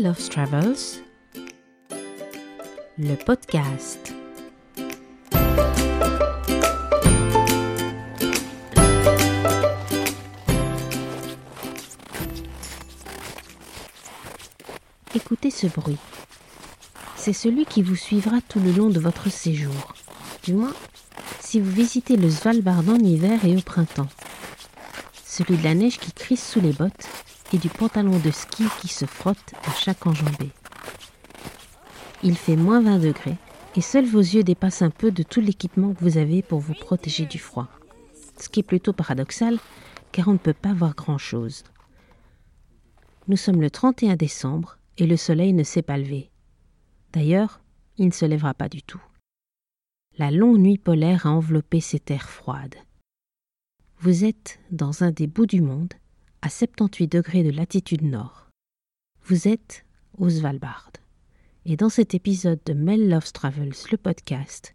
Mel Loves Travels, le podcast. Écoutez ce bruit. C'est celui qui vous suivra tout le long de votre séjour. Du moins, si vous visitez le Svalbard en hiver et au printemps. Celui de la neige qui crisse sous les bottes et du pantalon de ski qui se frotte à chaque enjambée. Il fait moins 20 degrés et seuls vos yeux dépassent un peu de tout l'équipement que vous avez pour vous protéger du froid. Ce qui est plutôt paradoxal car on ne peut pas voir grand-chose. Nous sommes le 31 décembre et le soleil ne s'est pas levé. D'ailleurs, il ne se lèvera pas du tout. La longue nuit polaire a enveloppé ces terres froides. Vous êtes dans un des bouts du monde à 78 degrés de latitude nord. Vous êtes au Svalbard. Et dans cet épisode de Mel Loves Travels, le podcast,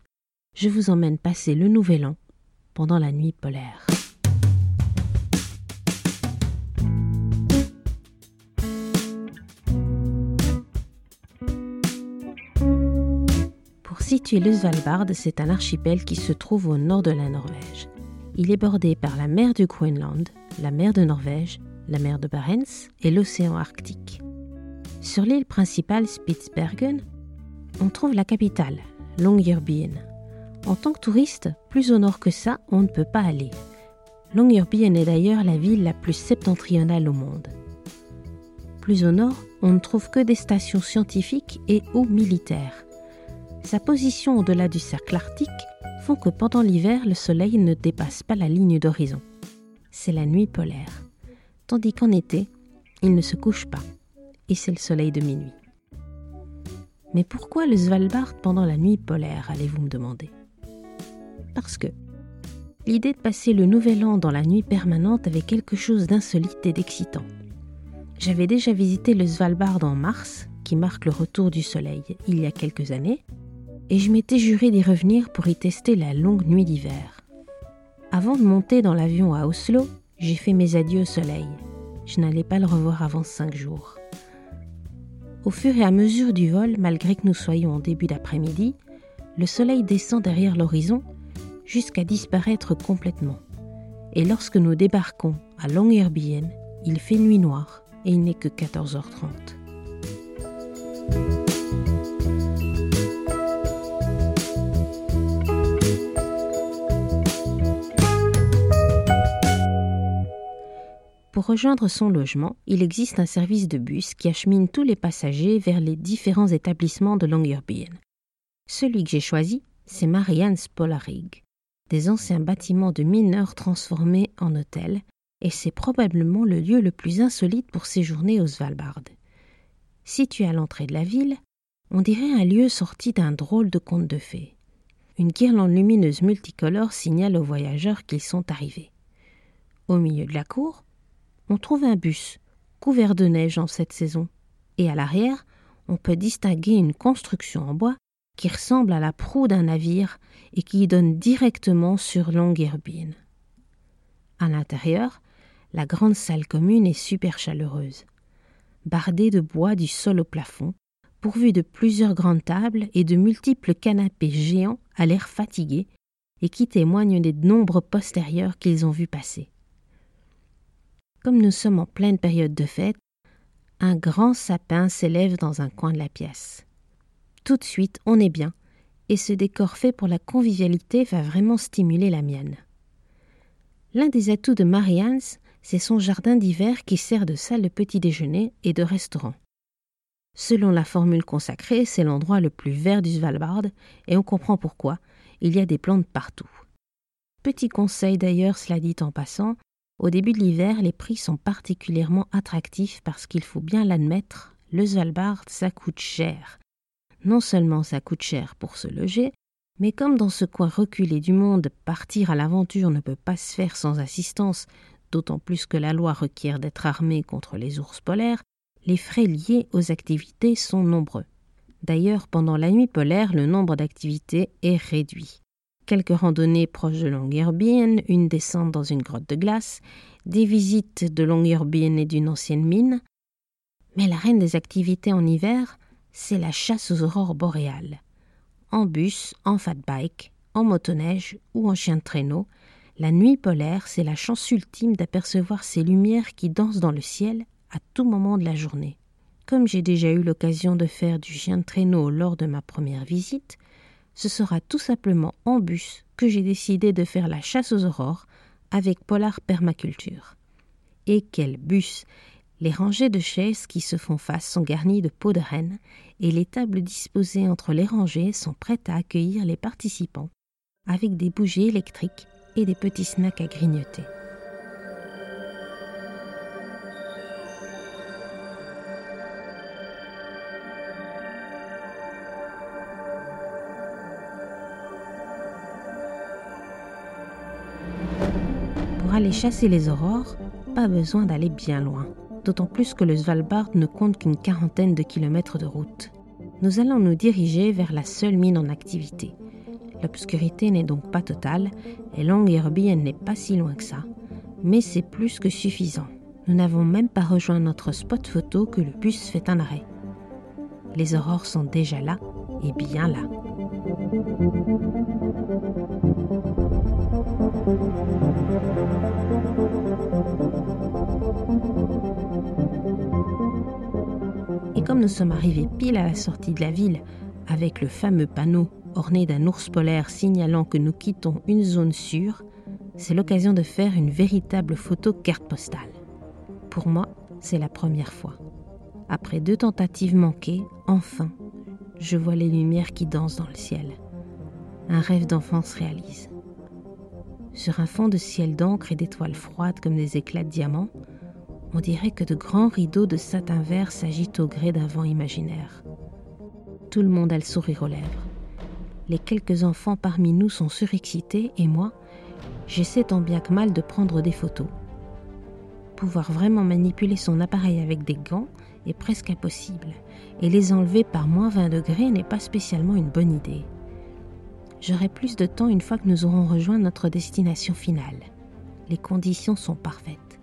je vous emmène passer le nouvel an pendant la nuit polaire. Pour situer le Svalbard, c'est un archipel qui se trouve au nord de la Norvège. Il est bordé par la mer du Groenland, la mer de Norvège, la mer de Barents et l'océan Arctique. Sur l'île principale Spitsbergen, on trouve la capitale, Longyearbyen. En tant que touriste, plus au nord que ça, on ne peut pas aller. Longyearbyen est d'ailleurs la ville la plus septentrionale au monde. Plus au nord, on ne trouve que des stations scientifiques et ou militaires. Sa position au-delà du cercle arctique que pendant l'hiver, le soleil ne dépasse pas la ligne d'horizon. C'est la nuit polaire. Tandis qu'en été, il ne se couche pas. Et c'est le soleil de minuit. Mais pourquoi le Svalbard pendant la nuit polaire, allez-vous me demander? Parce que l'idée de passer le nouvel an dans la nuit permanente avait quelque chose d'insolite et d'excitant. J'avais déjà visité le Svalbard en mars, qui marque le retour du soleil, il y a quelques années, et je m'étais juré d'y revenir pour y tester la longue nuit d'hiver. Avant de monter dans l'avion à Oslo, j'ai fait mes adieux au soleil. Je n'allais pas le revoir avant cinq jours. Au fur et à mesure du vol, malgré que nous soyons en début d'après-midi, le soleil descend derrière l'horizon jusqu'à disparaître complètement. Et lorsque nous débarquons à Longyearbyen, il fait nuit noire et il n'est que 14h30. Pour rejoindre son logement, il existe un service de bus qui achemine tous les passagers vers les différents établissements de Longyearbyen. Celui que j'ai choisi, c'est Marianne's Polarig, des anciens bâtiments de mineurs transformés en hôtels, et c'est probablement le lieu le plus insolite pour séjourner au Svalbard. Situé à l'entrée de la ville, on dirait un lieu sorti d'un drôle de conte de fées. Une guirlande lumineuse multicolore signale aux voyageurs qu'ils sont arrivés. Au milieu de la cour, on trouve un bus, couvert de neige en cette saison, et à l'arrière, on peut distinguer une construction en bois qui ressemble à la proue d'un navire et qui donne directement sur Longyearbyen. À l'intérieur, la grande salle commune est super chaleureuse, bardée de bois du sol au plafond, pourvue de plusieurs grandes tables et de multiples canapés géants à l'air fatigués et qui témoignent des nombres postérieurs qu'ils ont vus passer. Comme nous sommes en pleine période de fête, un grand sapin s'élève dans un coin de la pièce. Tout de suite, on est bien, et ce décor fait pour la convivialité va vraiment stimuler la mienne. L'un des atouts de Marianne, c'est son jardin d'hiver qui sert de salle de petit déjeuner et de restaurant. Selon la formule consacrée, c'est l'endroit le plus vert du Svalbard, et on comprend pourquoi, il y a des plantes partout. Petit conseil d'ailleurs, cela dit en passant, au début de l'hiver, les prix sont particulièrement attractifs parce qu'il faut bien l'admettre, le Svalbard, ça coûte cher. Non seulement ça coûte cher pour se loger, mais comme dans ce coin reculé du monde, partir à l'aventure ne peut pas se faire sans assistance, d'autant plus que la loi requiert d'être armé contre les ours polaires, les frais liés aux activités sont nombreux. D'ailleurs, pendant la nuit polaire, le nombre d'activités est réduit quelques randonnées proches de Longyearbyen, une descente dans une grotte de glace, des visites de Longyearbyen et d'une ancienne mine. Mais la reine des activités en hiver, c'est la chasse aux aurores boréales. En bus, en fat bike, en motoneige ou en chien de traîneau, la nuit polaire, c'est la chance ultime d'apercevoir ces lumières qui dansent dans le ciel à tout moment de la journée. Comme j'ai déjà eu l'occasion de faire du chien de traîneau lors de ma première visite, ce sera tout simplement en bus que j'ai décidé de faire la chasse aux aurores avec Polar Permaculture. Et quel bus Les rangées de chaises qui se font face sont garnies de peaux de renne et les tables disposées entre les rangées sont prêtes à accueillir les participants avec des bougies électriques et des petits snacks à grignoter. Pour aller chasser les aurores, pas besoin d'aller bien loin, d'autant plus que le Svalbard ne compte qu'une quarantaine de kilomètres de route. Nous allons nous diriger vers la seule mine en activité, L'obscurité n'est donc pas totale et Longyearbyen n'est pas si loin que ça. Mais c'est plus que suffisant. Nous n'avons même pas rejoint notre spot photo que le bus fait un arrêt. Les aurores sont déjà là et bien là. Et comme nous sommes arrivés pile à la sortie de la ville, avec le fameux panneau orné d'un ours polaire signalant que nous quittons une zone sûre, c'est l'occasion de faire une véritable photo carte postale. Pour moi, c'est la première fois. Après deux tentatives manquées, enfin, je vois les lumières qui dansent dans le ciel. Un rêve d'enfant se réalise. Sur un fond de ciel d'encre et d'étoiles froides comme des éclats de diamants, on dirait que de grands rideaux de satin vert s'agitent au gré d'un vent imaginaire. Tout le monde a le sourire aux lèvres. Les quelques enfants parmi nous sont surexcités et moi, j'essaie tant bien que mal de prendre des photos. Pouvoir vraiment manipuler son appareil avec des gants est presque impossible, et les enlever par moins 20 degrés n'est pas spécialement une bonne idée. J'aurai plus de temps une fois que nous aurons rejoint notre destination finale. Les conditions sont parfaites.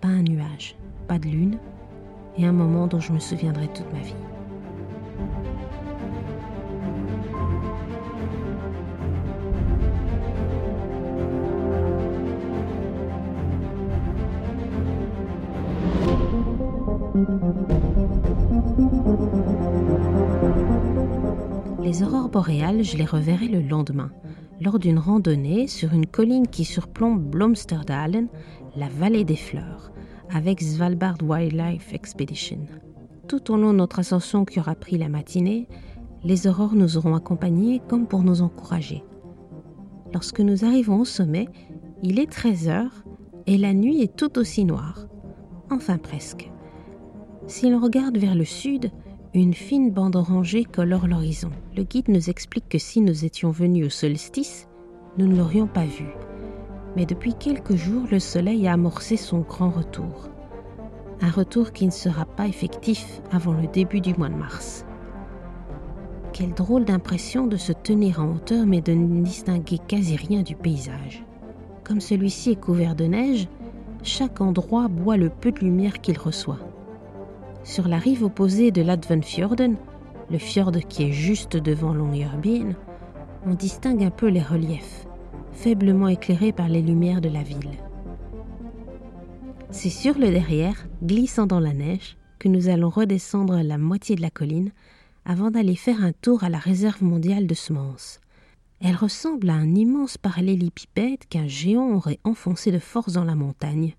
Pas un nuage, pas de lune, et un moment dont je me souviendrai toute ma vie. Les aurores boréales, je les reverrai le lendemain, lors d'une randonnée sur une colline qui surplombe Blomsterdalen, la vallée des fleurs, avec Svalbard Wildlife Expedition. Tout au long de notre ascension qui aura pris la matinée, les aurores nous auront accompagnés comme pour nous encourager. Lorsque nous arrivons au sommet, il est 13 heures et la nuit est tout aussi noire. Enfin presque. Si l'on regarde vers le sud, une fine bande orangée colore l'horizon. Le guide nous explique que si nous étions venus au solstice, nous ne l'aurions pas vu. Mais depuis quelques jours, le soleil a amorcé son grand retour. Un retour qui ne sera pas effectif avant le début du mois de mars. Quelle drôle d'impression de se tenir en hauteur mais de ne distinguer quasi rien du paysage. Comme celui-ci est couvert de neige, chaque endroit boit le peu de lumière qu'il reçoit. Sur la rive opposée de l'Advenfjorden, le fjord qui est juste devant Longyearbyen, on distingue un peu les reliefs, faiblement éclairés par les lumières de la ville. C'est sur le derrière, glissant dans la neige, que nous allons redescendre la moitié de la colline avant d'aller faire un tour à la réserve mondiale de semences. Elle ressemble à un immense parallélépipède qu'un géant aurait enfoncé de force dans la montagne,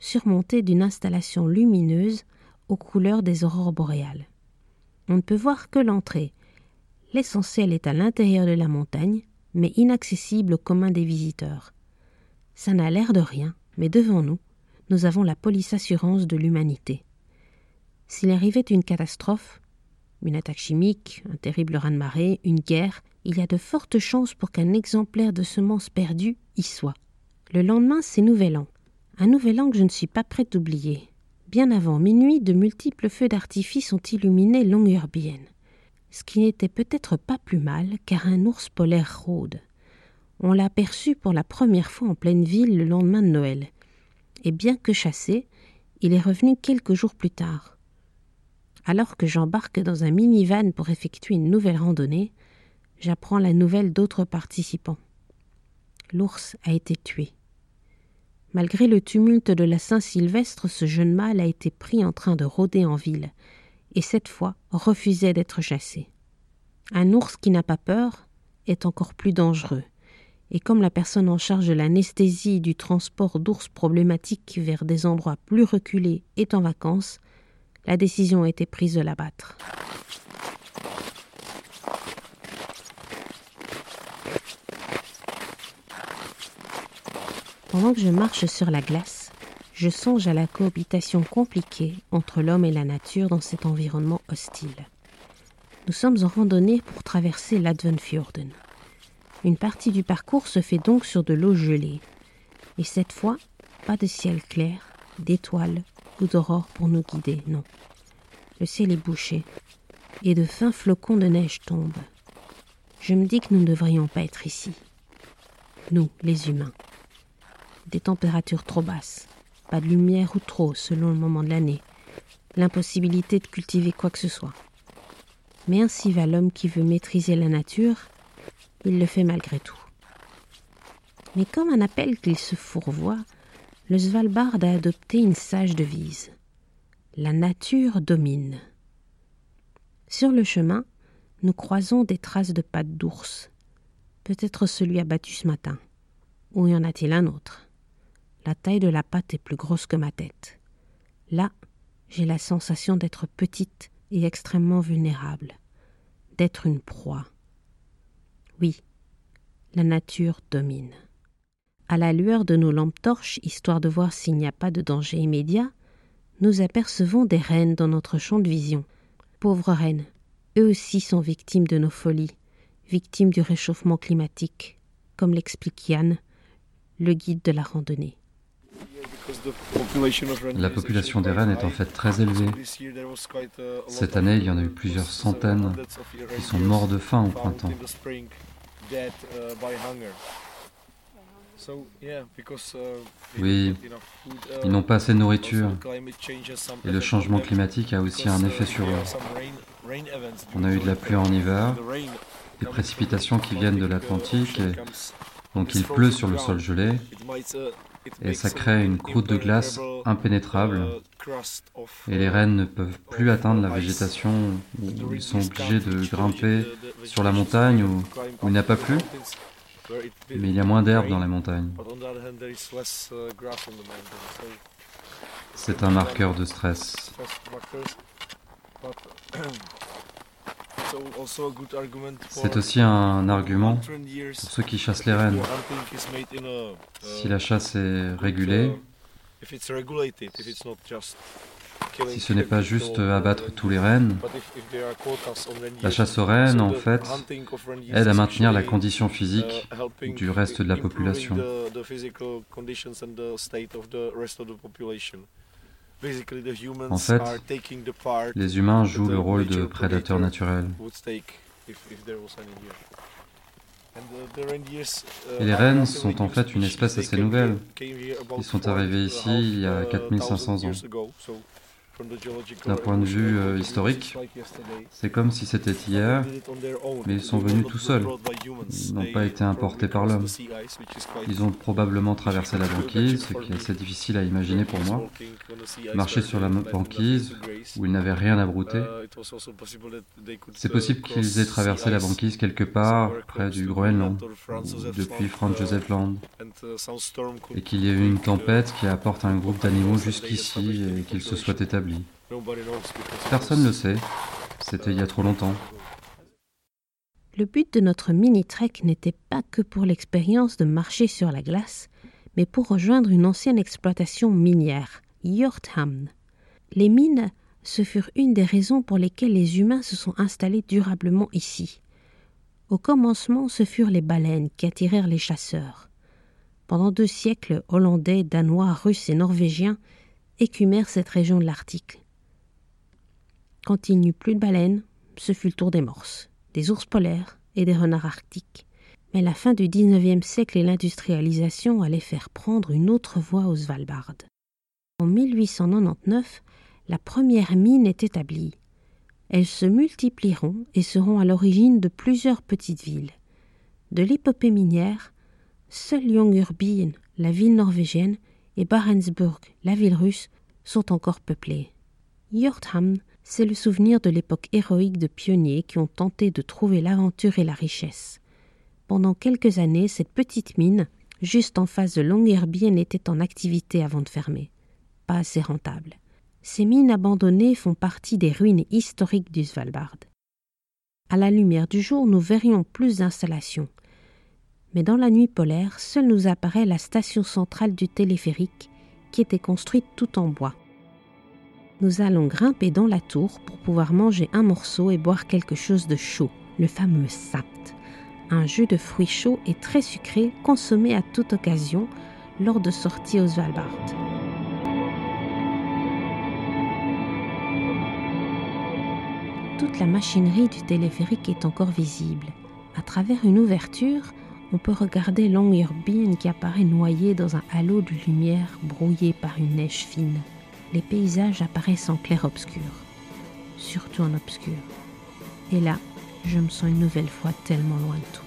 surmonté d'une installation lumineuse aux couleurs des aurores boréales. On ne peut voir que l'entrée. L'essentiel est à l'intérieur de la montagne, mais inaccessible au commun des visiteurs. Ça n'a l'air de rien, mais devant nous, nous avons la police assurance de l'humanité. S'il arrivait une catastrophe, une attaque chimique, un terrible raz-de-marée, une guerre, il y a de fortes chances pour qu'un exemplaire de semences perdues y soit. Le lendemain, c'est Nouvel An. Un Nouvel An que je ne suis pas prête d'oublier. Bien avant minuit, de multiples feux d'artifice ont illuminé Longyearbyen, ce qui n'était peut-être pas plus mal, car un ours polaire rôde. On l'a aperçu pour la première fois en pleine ville le lendemain de Noël, et bien que chassé, il est revenu quelques jours plus tard. Alors que j'embarque dans un minivan pour effectuer une nouvelle randonnée, j'apprends la nouvelle d'autres participants. L'ours a été tué. Malgré le tumulte de la Saint-Sylvestre, ce jeune mâle a été pris en train de rôder en ville, et cette fois refusait d'être chassé. Un ours qui n'a pas peur est encore plus dangereux, et comme la personne en charge de l'anesthésie du transport d'ours problématiques vers des endroits plus reculés est en vacances, la décision a été prise de l'abattre. Pendant que je marche sur la glace, je songe à la cohabitation compliquée entre l'homme et la nature dans cet environnement hostile. Nous sommes en randonnée pour traverser l'Advenfjorden. Une partie du parcours se fait donc sur de l'eau gelée. Et cette fois, pas de ciel clair, d'étoiles ou d'aurore pour nous guider, non. Le ciel est bouché, et de fins flocons de neige tombent. Je me dis que nous ne devrions pas être ici. Nous, les humains. Des températures trop basses, pas de lumière ou trop selon le moment de l'année, l'impossibilité de cultiver quoi que ce soit. Mais ainsi va l'homme qui veut maîtriser la nature, il le fait malgré tout. Mais comme un appel qu'il se fourvoie, le Svalbard a adopté une sage devise. La nature domine. Sur le chemin, nous croisons des traces de pattes d'ours. Peut-être celui abattu ce matin. Ou y en a-t-il un autre? La taille de la patte est plus grosse que ma tête. Là, j'ai la sensation d'être petite et extrêmement vulnérable, d'être une proie. Oui, la nature domine. À la lueur de nos lampes torches, histoire de voir s'il n'y a pas de danger immédiat, nous apercevons des rennes dans notre champ de vision. Pauvres rennes, eux aussi sont victimes de nos folies, victimes du réchauffement climatique, comme l'explique Yann, le guide de la randonnée. La population des rennes est en fait très élevée. Cette année, il y en a eu plusieurs centaines qui sont morts de faim au printemps. Oui, ils n'ont pas assez de nourriture. Et le changement climatique a aussi un effet sur eux. On a eu de la pluie en hiver, des précipitations qui viennent de l'Atlantique, et donc il pleut sur le sol gelé, et ça crée une croûte de glace impénétrable. Et les rennes ne peuvent plus atteindre la végétation, où ils sont obligés de grimper sur la montagne où, où il n'y a pas plu. Mais il y a moins d'herbe dans la montagne. C'est un marqueur de stress. C'est aussi un argument pour ceux qui chassent les rennes. Si la chasse est régulée, si ce n'est pas juste abattre tous les rennes, la chasse aux rennes, en fait, aide à maintenir la condition physique du reste de la population. En fait, les humains jouent le rôle de prédateurs naturels. Et les rennes sont en fait une espèce assez nouvelle. Ils sont arrivés ici il y a 4500 ans. D'un point de vue euh, historique, c'est comme si c'était hier, mais ils sont venus tout seuls. Ils n'ont pas été importés par l'homme. Ils ont probablement traversé la banquise, ce qui est assez difficile à imaginer pour moi. Marcher sur la banquise, où ils n'avaient rien à brouter. C'est possible qu'ils aient traversé la banquise quelque part près du Groenland, depuis Franz Joseph Land, et qu'il y ait eu une tempête qui apporte un groupe d'animaux jusqu'ici et qu'ils se soient établis. Personne ne le sait. C'était il y a trop longtemps. Le but de notre mini-trek n'était pas que pour l'expérience de marcher sur la glace, mais pour rejoindre une ancienne exploitation minière, Hjorthamn. Les mines, ce furent une des raisons pour lesquelles les humains se sont installés durablement ici. Au commencement, ce furent les baleines qui attirèrent les chasseurs. Pendant deux siècles, Hollandais, Danois, Russes et Norvégiens écumèrent cette région de l'Arctique. Quand il n'y eut plus de baleines, ce fut le tour des morses, des ours polaires et des renards arctiques. Mais la fin du XIXe siècle et l'industrialisation allaient faire prendre une autre voie au Svalbard. En 1899, la première mine est établie. elles se multiplieront et seront à l'origine de plusieurs petites villes. De l'épopée minière, seuls Longyearbyen, la ville norvégienne, et Barentsburg, la ville russe, sont encore peuplées. Hjorthamn, c'est le souvenir de l'époque héroïque de pionniers qui ont tenté de trouver l'aventure et la richesse. Pendant quelques années, cette petite mine, juste en face de Longyearbyen, était en activité avant de fermer. Pas assez rentable. Ces mines abandonnées font partie des ruines historiques du Svalbard. À la lumière du jour, nous verrions plus d'installations, mais dans la nuit polaire, seule nous apparaît la station centrale du téléphérique, qui était construite tout en bois. Nous allons grimper dans la tour pour pouvoir manger un morceau et boire quelque chose de chaud, le fameux sapt, un jus de fruits chauds et très sucré consommé à toute occasion lors de sorties au Svalbard. Toute la machinerie du téléphérique est encore visible. À travers une ouverture, on peut regarder Longyearbyen qui apparaît noyé dans un halo de lumière brouillé par une neige fine. Les paysages apparaissent en clair-obscur, surtout en obscur. Et là, je me sens une nouvelle fois tellement loin de tout.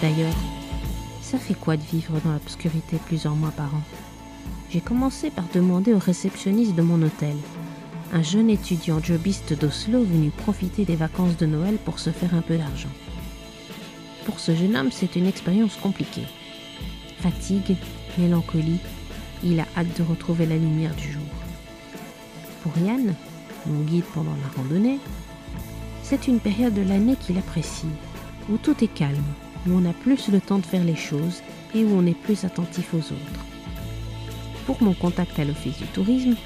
D'ailleurs, ça fait quoi de vivre dans l'obscurité plusieurs mois par an? J'ai commencé par demander au réceptionniste de mon hôtel, un jeune étudiant jobiste d'Oslo venu profiter des vacances de Noël pour se faire un peu d'argent. Pour ce jeune homme, c'est une expérience compliquée. Fatigue, mélancolie, il a hâte de retrouver la lumière du jour. Pour Yann, mon guide pendant la randonnée, c'est une période de l'année qu'il apprécie, où tout est calme, où on a plus le temps de faire les choses et où on est plus attentif aux autres pour mon contact à l'Office du tourisme,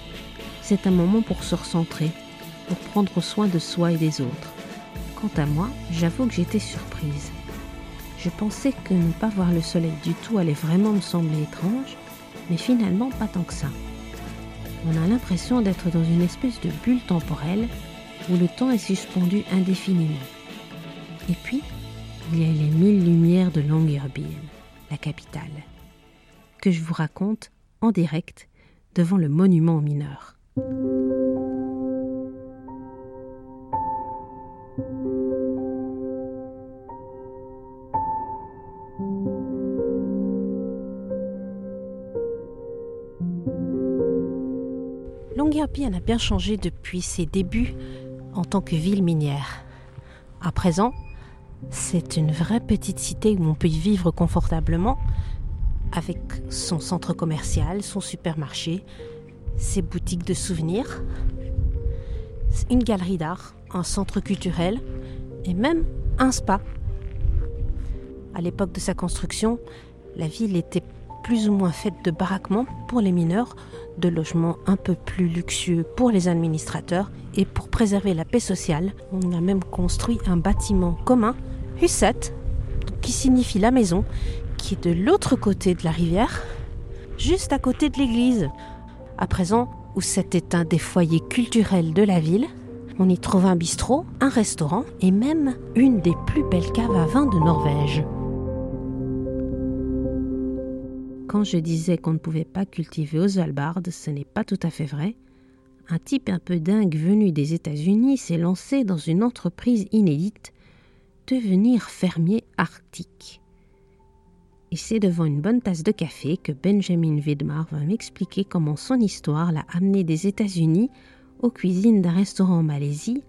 c'est un moment pour se recentrer, pour prendre soin de soi et des autres. Quant à moi, j'avoue que j'étais surprise. Je pensais que ne pas voir le soleil du tout allait vraiment me sembler étrange, mais finalement pas tant que ça. On a l'impression d'être dans une espèce de bulle temporelle où le temps est suspendu indéfiniment. Et puis, il y a les mille lumières de Longyearbyen, la capitale, que je vous raconte en direct devant le monument aux mineurs. Longyearbyen a bien changé depuis ses débuts en tant que ville minière. À présent, c'est une vraie petite cité où on peut y vivre confortablement avec son centre commercial, son supermarché, ses boutiques de souvenirs, une galerie d'art, un centre culturel et même un spa. À l'époque de sa construction, la ville était plus ou moins faite de baraquements pour les mineurs, de logements un peu plus luxueux pour les administrateurs et pour préserver la paix sociale, on a même construit un bâtiment commun, Husset, qui signifie la maison, qui est de l'autre côté de la rivière, juste à côté de l'église. À présent, où c'était un des foyers culturels de la ville, on y trouve un bistrot, un restaurant et même une des plus belles caves à vin de Norvège. Quand je disais qu'on ne pouvait pas cultiver aux Svalbard, ce n'est pas tout à fait vrai. Un type un peu dingue venu des États-Unis s'est lancé dans une entreprise inédite, devenir fermier arctique. Et c'est devant une bonne tasse de café que Benjamin Vidmar va m'expliquer comment son histoire l'a amené des États-Unis aux cuisines d'un restaurant en Malaisie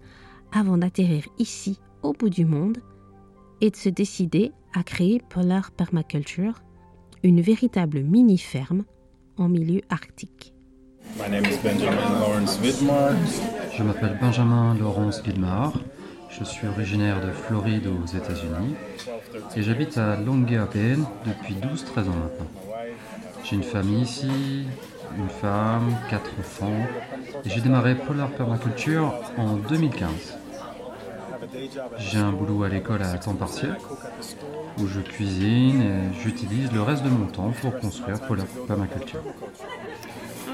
avant d'atterrir ici, au bout du monde, et de se décider à créer Polar Permaculture, une véritable mini-ferme en milieu arctique. Je m'appelle Benjamin Laurence Vidmar. Je suis originaire de Floride aux États-Unis et j'habite à Longyearbyen depuis 12-13 ans maintenant. J'ai une famille ici, une femme, quatre enfants et j'ai démarré Polar Permaculture en 2015. J'ai un boulot à l'école à temps partiel où je cuisine et j'utilise le reste de mon temps pour construire Polar Permaculture.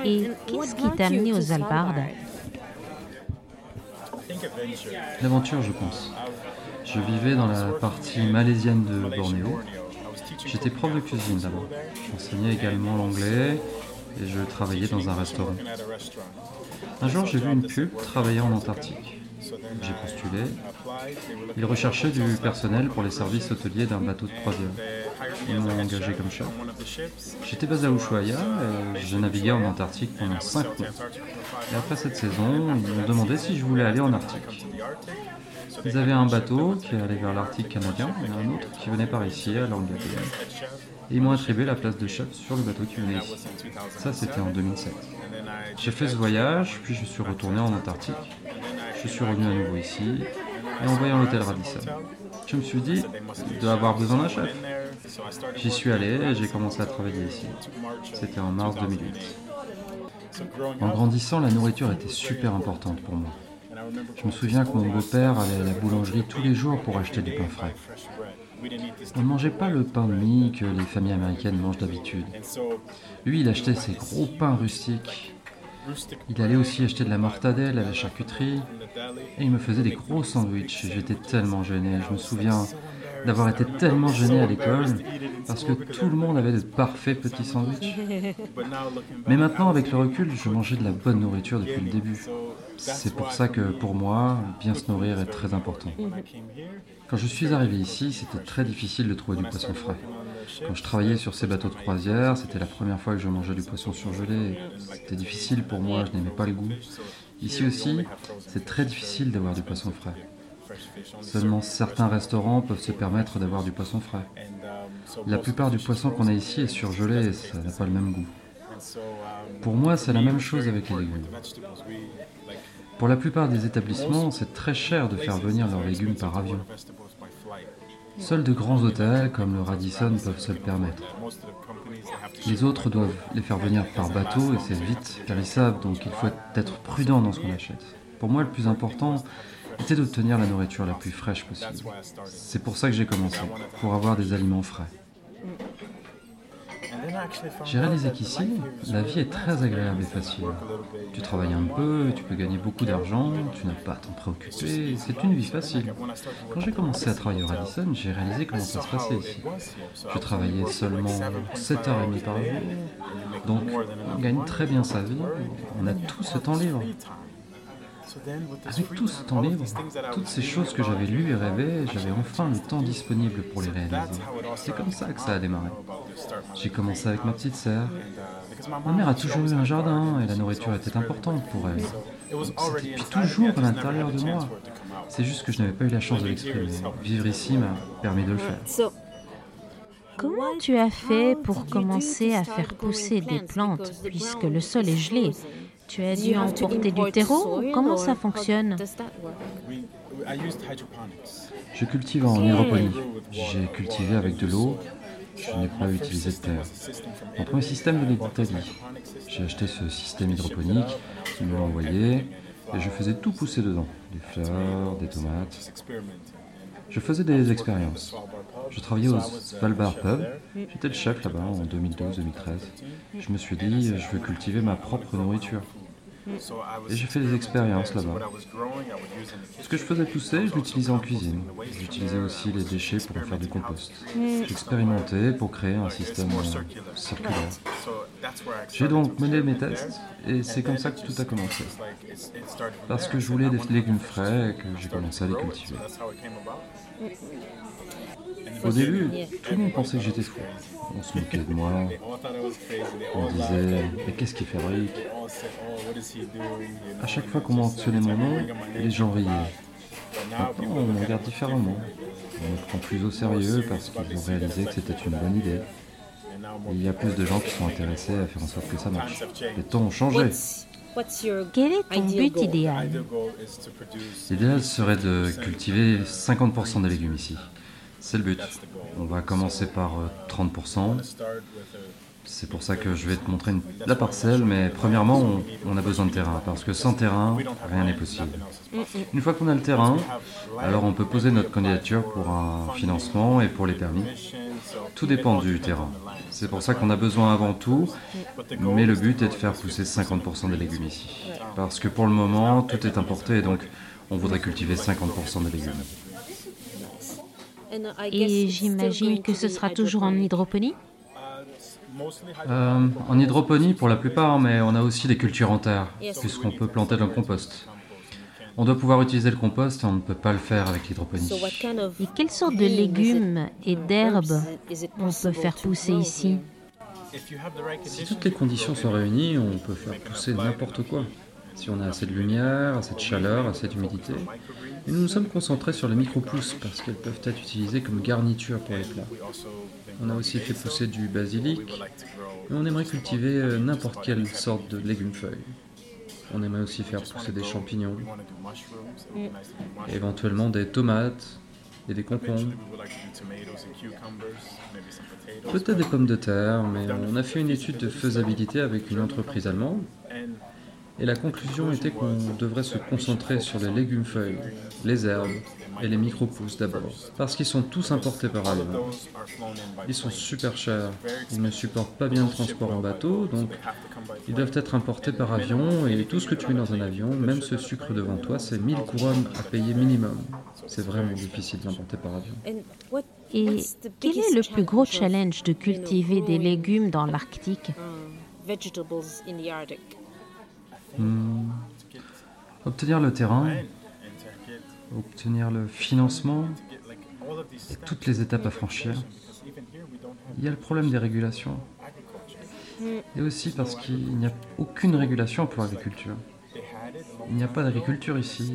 Et qu'est-ce qui t'a amené aux Albardes L'aventure, je pense. Je vivais dans la partie malaisienne de Bornéo J'étais prof de cuisine d'abord. J'enseignais également l'anglais et je travaillais dans un restaurant. Un jour, j'ai vu une pub travailler en Antarctique. J'ai postulé. Ils recherchaient du personnel pour les services hôteliers d'un bateau de croisière. Ils m'ont engagé comme chef. J'étais basé à Ushuaia et je naviguais en Antarctique pendant 5 mois. Et après cette saison, ils m'ont demandé si je voulais aller en Arctique. Ils avaient un bateau qui allait vers l'Arctique canadien et un autre qui venait par ici, à l'Angleterre. Et ils m'ont attribué la place de chef sur le bateau qui venait ici. Ça, c'était en 2007. J'ai fait ce voyage, puis je suis retourné en Antarctique. Je suis revenu à nouveau ici, et en voyant l'hôtel Radisson, je me suis dit, il doit avoir besoin d'un chef. J'y suis allé et j'ai commencé à travailler ici. C'était en mars 2008. En grandissant, la nourriture était super importante pour moi. Je me souviens que mon beau-père allait à la boulangerie tous les jours pour acheter du pain frais. On ne mangeait pas le pain de mie que les familles américaines mangent d'habitude. Lui, il achetait ses gros pains rustiques. Il allait aussi acheter de la mortadelle à la charcuterie et il me faisait des gros sandwichs. J'étais tellement gêné. Je me souviens d'avoir été tellement gêné à l'école parce que tout le monde avait de parfaits petits sandwichs. Mais maintenant, avec le recul, je mangeais de la bonne nourriture depuis le début. C'est pour ça que pour moi, bien se nourrir est très important. Quand je suis arrivé ici, c'était très difficile de trouver du poisson frais. Quand je travaillais sur ces bateaux de croisière, c'était la première fois que je mangeais du poisson surgelé. C'était difficile pour moi, je n'aimais pas le goût. Ici aussi, c'est très difficile d'avoir du poisson frais. Seulement certains restaurants peuvent se permettre d'avoir du poisson frais. La plupart du poisson qu'on a ici est surgelé et ça n'a pas le même goût. Pour moi, c'est la même chose avec les légumes. Pour la plupart des établissements, c'est très cher de faire venir leurs légumes par avion. Seuls de grands hôtels comme le Radisson peuvent se le permettre. Les autres doivent les faire venir par bateau et c'est vite périssable, donc il faut être prudent dans ce qu'on achète. Pour moi, le plus important était d'obtenir la nourriture la plus fraîche possible. C'est pour ça que j'ai commencé, pour avoir des aliments frais. J'ai réalisé qu'ici, la vie est très agréable et facile. Tu travailles un peu, tu peux gagner beaucoup d'argent, tu n'as pas à t'en préoccuper, c'est une vie facile. Quand j'ai commencé à travailler au Radisson, j'ai réalisé comment ça se passait ici. Je travaillais seulement 7h30 par jour, donc on gagne très bien sa vie, on a tout ce temps libre. Avec tout ce temps libre, toutes ces choses que j'avais lues et rêvées, j'avais enfin le temps disponible pour les réaliser. C'est comme ça que ça a démarré. J'ai commencé avec ma petite sœur. Ma mère a toujours eu un jardin et la nourriture était importante pour elle. C'était depuis toujours à l'intérieur de moi. C'est juste que je n'avais pas eu la chance de l'exprimer. Vivre ici m'a permis de le faire. Comment tu as fait pour commencer à faire pousser des plantes puisque le sol est gelé? Tu as dû emporter du terreau Comment ça fonctionne? Je cultive en hydroponie. J'ai cultivé avec de l'eau. Je n'ai pas utilisé de terre. Mon premier système venait d'Italie. J'ai acheté ce système hydroponique, ils me l'ont envoyé, et je faisais tout pousser dedans. Des fleurs, des tomates. Je faisais des expériences. Je travaillais au Svalbard Pub. J'étais le chef là-bas en 2012-2013. Je me suis dit, je veux cultiver ma propre nourriture. Et j'ai fait des expériences là-bas. Ce que je faisais pousser, je l'utilisais en cuisine. J'utilisais aussi les déchets pour en faire du compost. J'expérimentais pour créer un système circulaire. J'ai donc mené mes tests et c'est comme ça que tout a commencé. Parce que je voulais des légumes frais et que j'ai commencé à les cultiver. Au début, tout le monde pensait que j'étais fou. On se moquait de moi. On disait Mais qu'est-ce qu'il fabrique? À chaque fois qu'on mentionnait mon nom, les gens riaient. Maintenant, on me regarde différemment. On me prend plus au sérieux parce qu'ils ont réalisé que c'était une bonne idée. Il y a plus de gens qui sont intéressés à faire en sorte que ça marche. Les temps ont changé. Quel est ton but idéal? L'idéal serait de cultiver 50% des légumes ici. C'est le but. On va commencer par 30%. Euh, C'est pour ça que je vais te montrer la parcelle, mais premièrement, on, a besoin de terrain, parce que sans terrain, rien n'est possible. Une fois qu'on a le terrain, alors on peut poser notre candidature pour un financement et pour les permis. Tout dépend du terrain. C'est pour ça qu'on a besoin avant tout, mais le but est de faire pousser 50% des légumes ici. Parce que pour le moment, tout est importé, donc on voudrait cultiver 50% des légumes. Et j'imagine que ce sera toujours en hydroponie? Euh, En hydroponie pour la plupart, mais on a aussi des cultures en terre, puisqu'on peut planter dans le compost. On doit pouvoir utiliser le compost et on ne peut pas le faire avec l'hydroponie. Et quelle sorte de légumes et d'herbes on peut faire pousser ici? Si toutes les conditions sont réunies, on peut faire pousser n'importe quoi. Si on a assez de lumière, assez de chaleur, assez d'humidité. Et nous nous sommes concentrés sur les micro-pousses parce qu'elles peuvent être utilisées comme garniture pour les plats. On a aussi fait pousser du basilic et on aimerait cultiver euh, n'importe quelle sorte de légumes-feuilles. On aimerait aussi faire pousser des champignons, et éventuellement des tomates et des concombres. Peut-être des pommes de terre, mais on a fait une étude de faisabilité avec une entreprise allemande. Et la conclusion était qu'on devrait se concentrer sur les légumes-feuilles, les herbes et les micro-pousses d'abord, parce qu'ils sont tous importés par avion. Ils sont super chers, ils ne supportent pas bien le transport en bateau, donc ils doivent être importés par avion, et tout ce que tu mets dans un avion, même ce sucre devant toi, c'est 1000 couronnes à payer minimum. C'est vraiment difficile d'importer par avion. Et quel est le plus gros challenge de cultiver des légumes dans l'Arctique? Hmm. Obtenir le terrain, obtenir le financement, toutes les étapes à franchir. Il y a le problème des régulations. Et aussi parce qu'il n'y a aucune régulation pour l'agriculture. Il n'y a pas d'agriculture ici.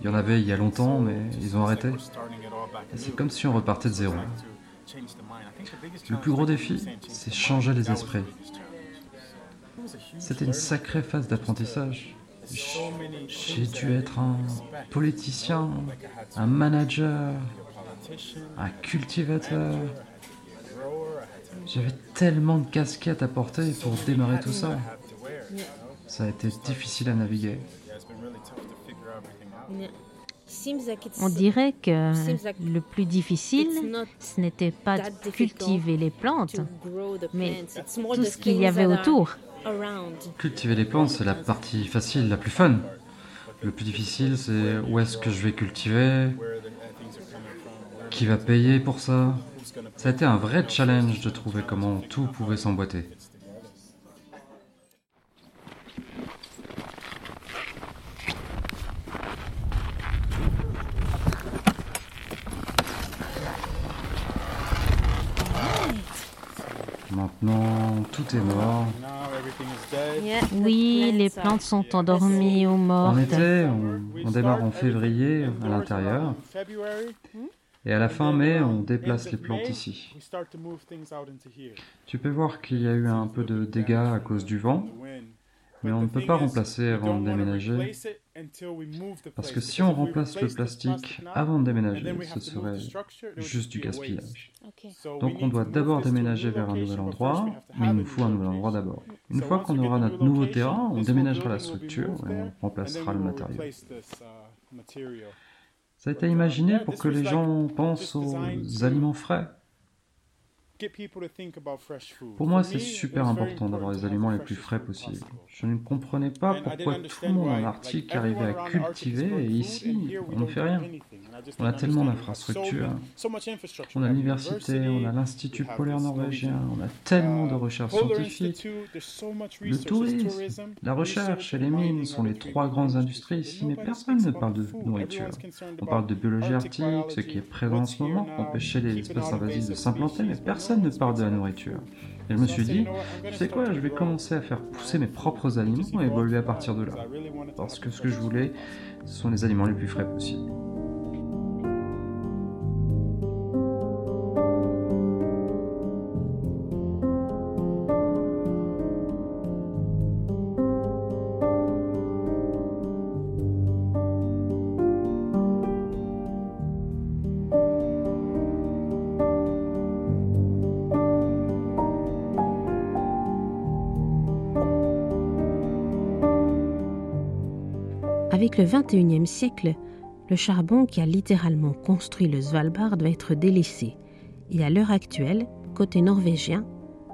Il y en avait il y a longtemps, mais ils ont arrêté. C'est comme si on repartait de zéro. Le plus gros défi, c'est changer les esprits. C'était une sacrée phase d'apprentissage. J'ai dû être un politicien, un manager, un cultivateur. J'avais tellement de casquettes à porter pour démarrer tout ça. Ça a été difficile à naviguer. On dirait que le plus difficile, ce n'était pas de cultiver les plantes, mais tout ce qu'il y avait autour. Cultiver les plantes, c'est la partie facile, la plus fun. Le plus difficile, c'est où est-ce que je vais cultiver, qui va payer pour ça. Ça a été un vrai challenge de trouver comment tout pouvait s'emboîter. Maintenant, tout est mort. Oui, les plantes sont endormies ou mortes. En été, on, démarre en février à l'intérieur. Et à la fin mai, on déplace les plantes ici. Tu peux voir qu'il y a eu un peu de dégâts à cause du vent, mais on ne peut pas remplacer avant de déménager. Parce que si on remplace le plastique avant de déménager, ce serait juste du gaspillage. Donc on doit d'abord déménager vers un nouvel endroit, mais il nous faut un nouvel endroit d'abord. Une fois qu'on aura notre nouveau terrain, on déménagera la structure et on remplacera le matériau. Ça a été imaginé pour que les gens pensent aux aliments frais. Pour moi, c'est super important d'avoir les aliments les plus frais possibles. Je ne comprenais pas pourquoi tout le monde en Arctique arrivait à cultiver et ici, on ne fait rien. On a tellement d'infrastructures. On a l'université, on a l'Institut polaire norvégien, on a tellement de recherches scientifiques. Le tourisme, la recherche et les mines sont les trois grandes industries. Ici, mais personne ne parle de nourriture. On parle de biologie arctique, ce qui est présent en ce moment, empêcher les espèces invasives de s'implanter, mais personne ne parle de la nourriture. Et je me suis dit, tu sais quoi, je vais commencer à faire pousser mes propres aliments et évoluer à partir de là. Parce que ce que je voulais, ce sont les aliments les plus frais possibles. Avec le 21e siècle, le charbon qui a littéralement construit le Svalbard va être délaissé. Et à l'heure actuelle, côté norvégien,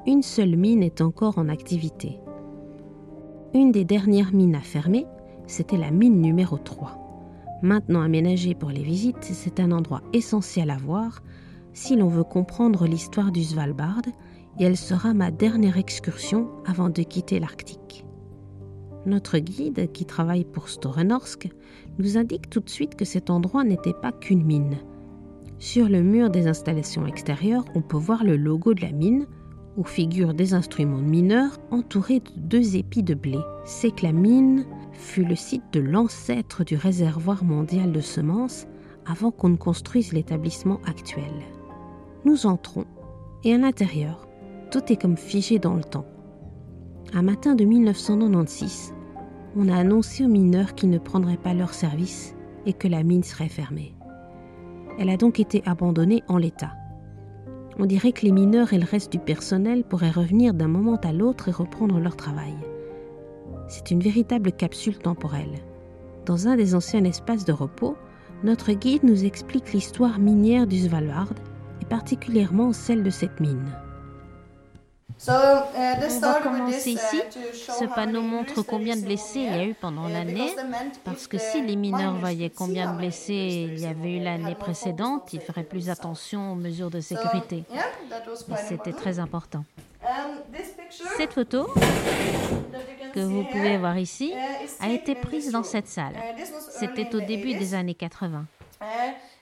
une seule mine est encore en activité. Une des dernières mines à fermer, c'était la mine numéro 3. Maintenant aménagé pour les visites, c'est un endroit essentiel à voir si l'on veut comprendre l'histoire du Svalbard et elle sera ma dernière excursion avant de quitter l'Arctique. Notre guide, qui travaille pour Storenorsk, nous indique tout de suite que cet endroit n'était pas qu'une mine. Sur le mur des installations extérieures, on peut voir le logo de la mine, où figurent des instruments mineurs entourés de deux épis de blé. C'est que la mine fut le site de l'ancêtre du réservoir mondial de semences avant qu'on ne construise l'établissement actuel. Nous entrons, et à l'intérieur, tout est comme figé dans le temps. Un matin de 1996, on a annoncé aux mineurs qu'ils ne prendraient pas leur service et que la mine serait fermée. Elle a donc été abandonnée en l'état. On dirait que les mineurs et le reste du personnel pourraient revenir d'un moment à l'autre et reprendre leur travail. C'est une véritable capsule temporelle. Dans un des anciens espaces de repos, notre guide nous explique l'histoire minière du Svalbard et particulièrement celle de cette mine. Uh, On va commencer ici. Uh, Ce panneau montre combien de blessés il y a eu pendant l'année, parce que si les mineurs voyaient combien de blessés il y avait eu l'année précédente, ils feraient plus attention aux mesures de sécurité. C'était très important. Um, Cette photo que vous pouvez voir ici uh, a été prise dans cette salle. C'était au début des années 80.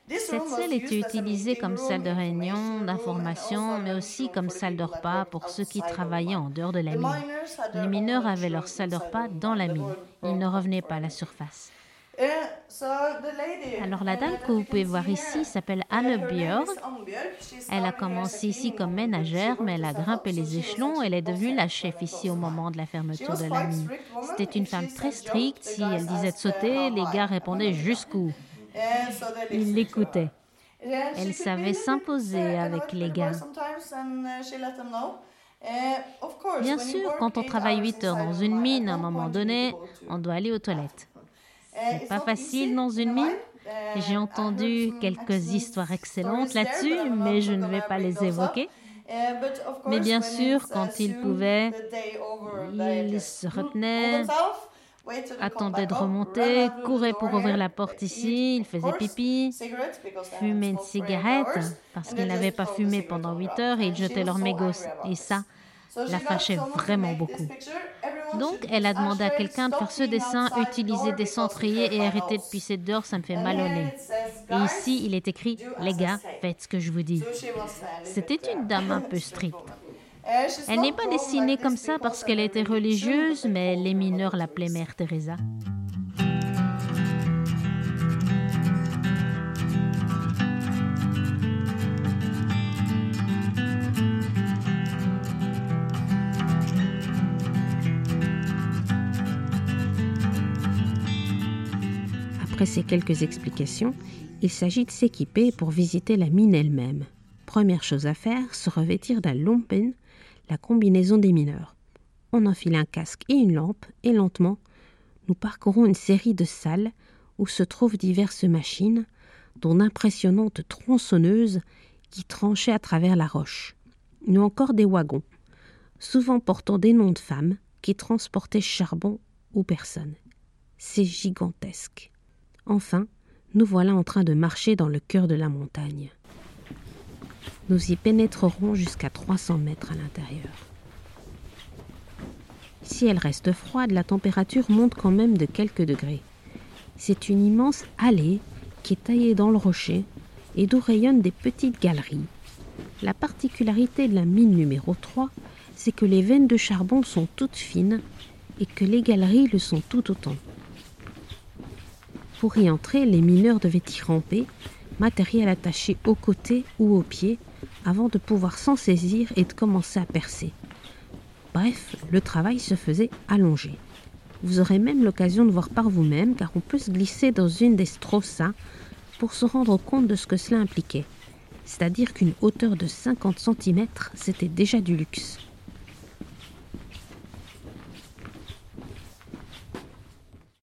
Cette salle était utilisée comme salle de réunion, d'information, mais aussi comme salle de repas pour ceux qui travaillaient en dehors de la mine. Les mineurs avaient leur salle de repas dans la mine. Ils ne revenaient pas à la surface. Alors la dame que vous pouvez voir ici s'appelle Anne Björk. Elle a commencé ici comme ménagère, mais elle a grimpé les échelons. Elle est devenue la chef ici au moment de la fermeture de la mine. C'était une femme très stricte. Si elle disait de sauter, les gars répondaient jusqu'où. Il l'écoutait. Elle savait s'imposer avec les gars. Bien sûr, quand on travaille 8 heures dans une mine, à un moment donné, on doit aller aux toilettes. Pas facile dans une mine. J'ai entendu quelques histoires excellentes là-dessus, mais je ne vais pas les évoquer. Mais bien sûr, quand il pouvait, il se retenait, attendait de remonter, courait pour ouvrir la porte ici, il faisait pipi, fumait une cigarette parce qu'il n'avait pas fumé pendant 8 heures et il jetait leur mégots. Et ça, la fâchait vraiment beaucoup. Donc, elle a demandé à quelqu'un de faire ce dessin, utiliser des centriers et arrêter de pisser dehors, ça me fait mal au nez. Et ici, il est écrit Les gars, faites ce que je vous dis. C'était une dame un peu stricte. Elle n'est pas dessinée comme ça parce qu'elle était religieuse, mais les mineurs l'appelaient Mère Teresa. Après ces quelques explications, il s'agit de s'équiper pour visiter la mine elle-même. Première chose à faire, se revêtir d'un lumpen, la combinaison des mineurs. On enfile un casque et une lampe, et lentement, nous parcourons une série de salles où se trouvent diverses machines, dont d'impressionnantes tronçonneuses qui tranchaient à travers la roche, ou encore des wagons, souvent portant des noms de femmes qui transportaient charbon ou personnes. C'est gigantesque. Enfin, nous voilà en train de marcher dans le cœur de la montagne. Nous y pénétrerons jusqu'à 300 mètres à l'intérieur. Si elle reste froide, la température monte quand même de quelques degrés. C'est une immense allée qui est taillée dans le rocher et d'où rayonnent des petites galeries. La particularité de la mine numéro 3, c'est que les veines de charbon sont toutes fines et que les galeries le sont tout autant. Pour y entrer, les mineurs devaient y ramper, matériel attaché aux côtés ou aux pieds, avant de pouvoir s'en saisir et de commencer à percer. Bref, le travail se faisait allongé. Vous aurez même l'occasion de voir par vous-même car on peut se glisser dans une des strossas pour se rendre compte de ce que cela impliquait. C'est-à-dire qu'une hauteur de 50 cm, c'était déjà du luxe.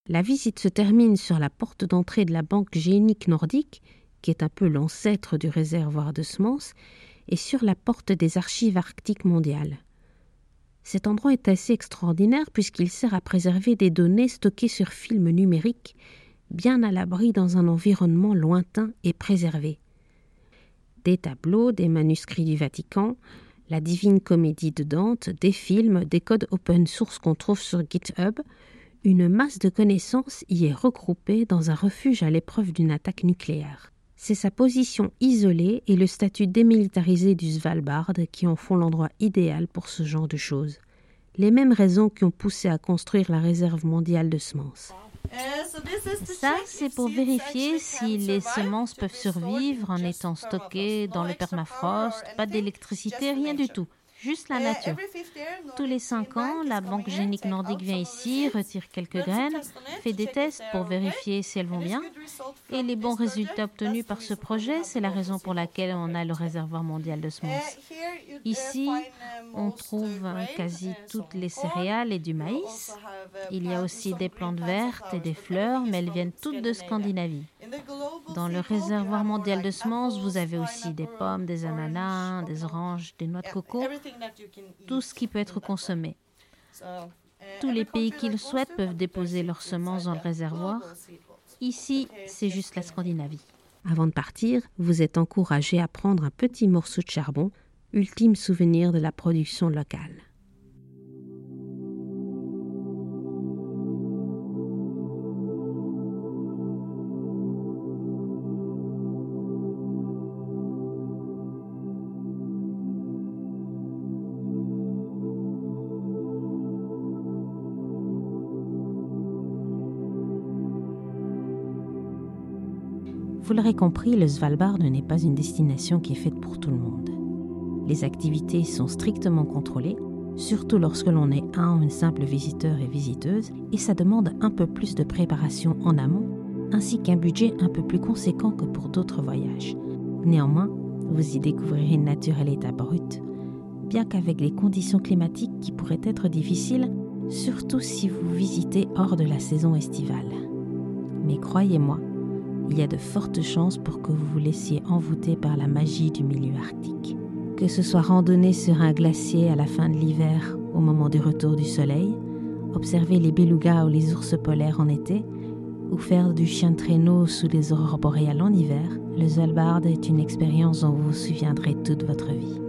La visite se termine sur la porte d'entrée de la banque génique nordique, qui est un peu l'ancêtre du réservoir de semences, et sur la porte des archives arctiques mondiales. Cet endroit est assez extraordinaire puisqu'il sert à préserver des données stockées sur film numérique bien à l'abri dans un environnement lointain et préservé. Des tableaux, des manuscrits du Vatican, la Divine Comédie de Dante, des films, des codes open source qu'on trouve sur GitHub, une masse de connaissances y est regroupée dans un refuge à l'épreuve d'une attaque nucléaire. C'est sa position isolée et le statut démilitarisé du Svalbard qui en font l'endroit idéal pour ce genre de choses. Les mêmes raisons qui ont poussé à construire la réserve mondiale de semences. Ça, c'est pour vérifier si les semences peuvent survivre en étant stockées dans le permafrost, pas d'électricité, rien du tout juste la nature. Tous les cinq ans, la Banque génique nordique vient ici, retire quelques graines, fait des tests pour vérifier si elles vont bien. Et les bons résultats obtenus par ce projet, c'est la raison pour laquelle on a le réservoir mondial de semences. Ici, on trouve quasi toutes les céréales et du maïs. Il y a aussi des plantes vertes et des fleurs, mais elles viennent toutes de Scandinavie. Dans le réservoir mondial de semences, vous avez aussi des pommes, des ananas, des oranges, des noix de coco, tout ce qui peut être consommé. Tous les pays qui le souhaitent peuvent déposer leurs semences dans le réservoir. Ici, c'est juste la Scandinavie. Avant de partir, vous êtes encouragé à prendre un petit morceau de charbon, ultime souvenir de la production locale. Vous l'aurez compris, le Svalbard n'est pas une destination qui est faite pour tout le monde. Les activités sont strictement contrôlées, surtout lorsque l'on est un simple visiteur et visiteuse, et ça demande un peu plus de préparation en amont, ainsi qu'un budget un peu plus conséquent que pour d'autres voyages. Néanmoins, vous y découvrirez une nature à brut, bien qu'avec des conditions climatiques qui pourraient être difficiles, surtout si vous visitez hors de la saison estivale. Mais croyez-moi, il y a de fortes chances pour que vous vous laissiez envoûter par la magie du milieu arctique. Que ce soit randonner sur un glacier à la fin de l'hiver au moment du retour du soleil, observer les belugas ou les ours polaires en été, ou faire du chien de traîneau sous les aurores boréales en hiver, le Svalbard est une expérience dont vous vous souviendrez toute votre vie.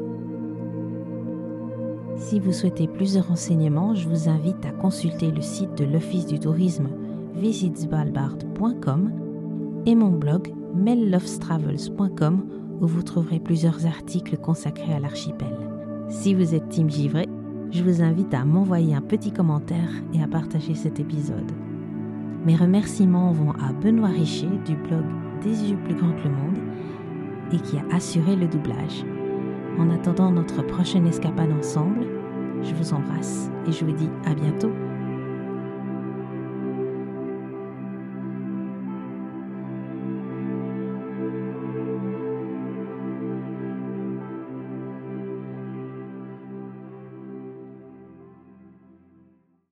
Si vous souhaitez plus de renseignements, je vous invite à consulter le site de l'Office du tourisme visitsvalbard.com et mon blog mellovestravels.com où vous trouverez plusieurs articles consacrés à l'archipel. Si vous êtes Team Givré, je vous invite à m'envoyer un petit commentaire et à partager cet épisode. Mes remerciements vont à Benoît Richer du blog Des yeux plus grands que le monde et qui a assuré le doublage. En attendant notre prochaine escapade ensemble, je vous embrasse et je vous dis à bientôt.